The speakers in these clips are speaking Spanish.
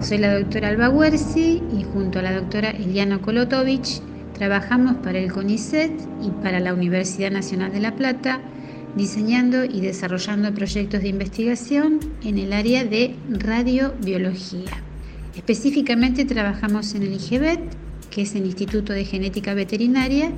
Soy la doctora Alba Huerci y junto a la doctora Eliana Kolotovich trabajamos para el CONICET y para la Universidad Nacional de La Plata diseñando y desarrollando proyectos de investigación en el área de radiobiología. Específicamente trabajamos en el IGEVET, que es el Instituto de Genética Veterinaria,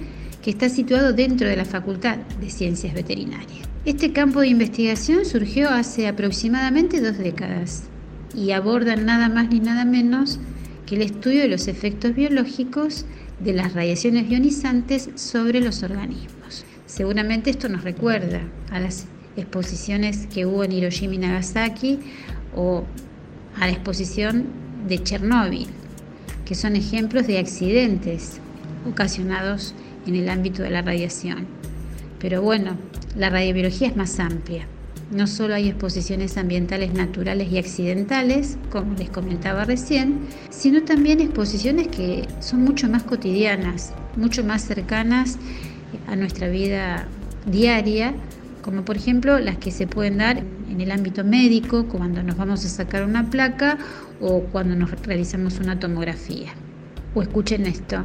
que está situado dentro de la Facultad de Ciencias Veterinarias. Este campo de investigación surgió hace aproximadamente dos décadas y aborda nada más ni nada menos que el estudio de los efectos biológicos de las radiaciones ionizantes sobre los organismos. Seguramente esto nos recuerda a las exposiciones que hubo en Hiroshima y Nagasaki o a la exposición de Chernóbil, que son ejemplos de accidentes ocasionados en el ámbito de la radiación. Pero bueno, la radiobiología es más amplia. No solo hay exposiciones ambientales naturales y accidentales, como les comentaba recién, sino también exposiciones que son mucho más cotidianas, mucho más cercanas a nuestra vida diaria, como por ejemplo las que se pueden dar en el ámbito médico, cuando nos vamos a sacar una placa o cuando nos realizamos una tomografía. O escuchen esto,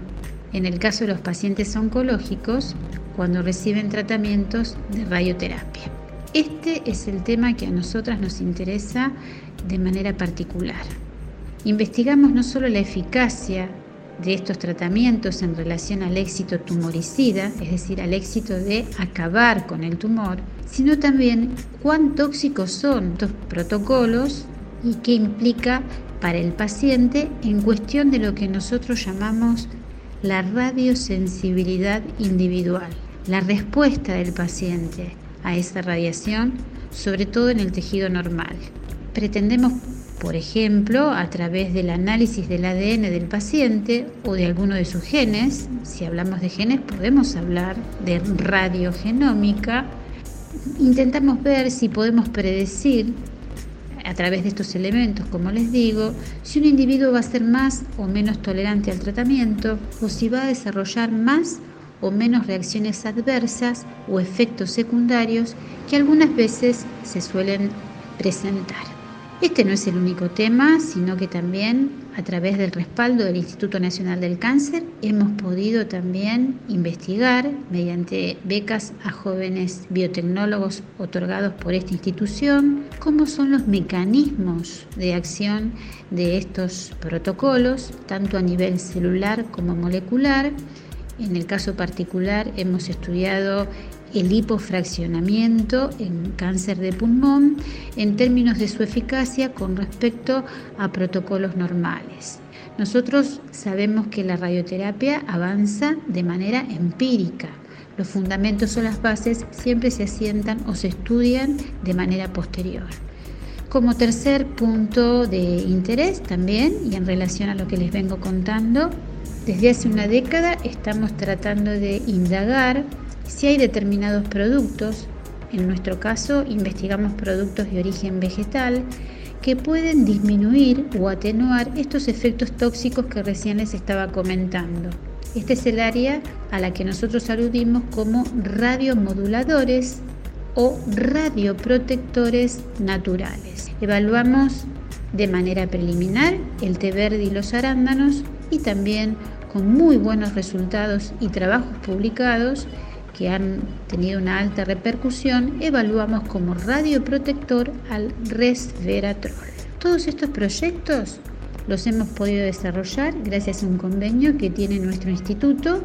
en el caso de los pacientes oncológicos, cuando reciben tratamientos de radioterapia. Este es el tema que a nosotras nos interesa de manera particular. Investigamos no solo la eficacia de estos tratamientos en relación al éxito tumoricida, es decir, al éxito de acabar con el tumor, sino también cuán tóxicos son estos protocolos y qué implica para el paciente en cuestión de lo que nosotros llamamos la radiosensibilidad individual, la respuesta del paciente a esa radiación, sobre todo en el tejido normal. Pretendemos por ejemplo, a través del análisis del ADN del paciente o de alguno de sus genes. Si hablamos de genes, podemos hablar de radiogenómica. Intentamos ver si podemos predecir a través de estos elementos, como les digo, si un individuo va a ser más o menos tolerante al tratamiento o si va a desarrollar más o menos reacciones adversas o efectos secundarios que algunas veces se suelen presentar. Este no es el único tema, sino que también a través del respaldo del Instituto Nacional del Cáncer hemos podido también investigar mediante becas a jóvenes biotecnólogos otorgados por esta institución cómo son los mecanismos de acción de estos protocolos, tanto a nivel celular como molecular. En el caso particular hemos estudiado el hipofraccionamiento en cáncer de pulmón en términos de su eficacia con respecto a protocolos normales. Nosotros sabemos que la radioterapia avanza de manera empírica. Los fundamentos o las bases siempre se asientan o se estudian de manera posterior. Como tercer punto de interés también, y en relación a lo que les vengo contando, desde hace una década estamos tratando de indagar si hay determinados productos, en nuestro caso investigamos productos de origen vegetal, que pueden disminuir o atenuar estos efectos tóxicos que recién les estaba comentando. Este es el área a la que nosotros aludimos como radiomoduladores o radioprotectores naturales. Evaluamos de manera preliminar el té verde y los arándanos y también con muy buenos resultados y trabajos publicados que han tenido una alta repercusión, evaluamos como radioprotector al resveratrol. Todos estos proyectos los hemos podido desarrollar gracias a un convenio que tiene nuestro instituto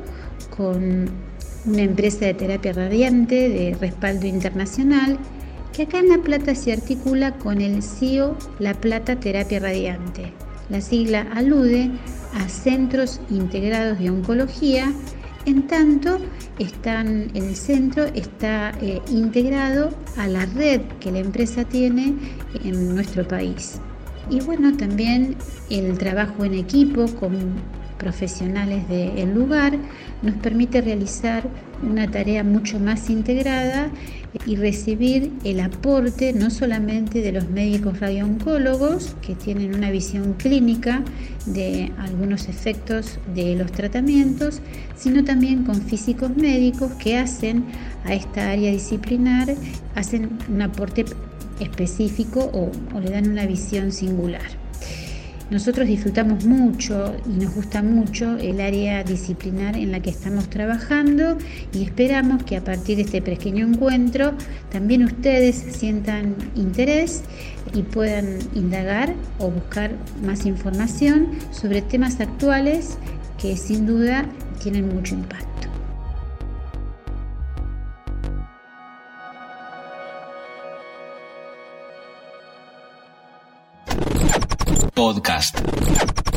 con una empresa de terapia radiante de respaldo internacional que acá en La Plata se articula con el CIO La Plata Terapia Radiante. La sigla alude a Centros Integrados de Oncología En tanto, están, el centro está eh, integrado a la red que la empresa tiene en nuestro país. Y bueno, también el trabajo en equipo con profesionales del lugar nos permite realizar una tarea mucho más integrada y recibir el aporte no solamente de los médicos radiooncólogos que tienen una visión clínica de algunos efectos de los tratamientos, sino también con físicos médicos que hacen a esta área disciplinar, hacen un aporte específico o, o le dan una visión singular. Nosotros disfrutamos mucho y nos gusta mucho el área disciplinar en la que estamos trabajando y esperamos que a partir de este pequeño encuentro también ustedes sientan interés y puedan indagar o buscar más información sobre temas actuales que sin duda tienen mucho impacto. Podcast.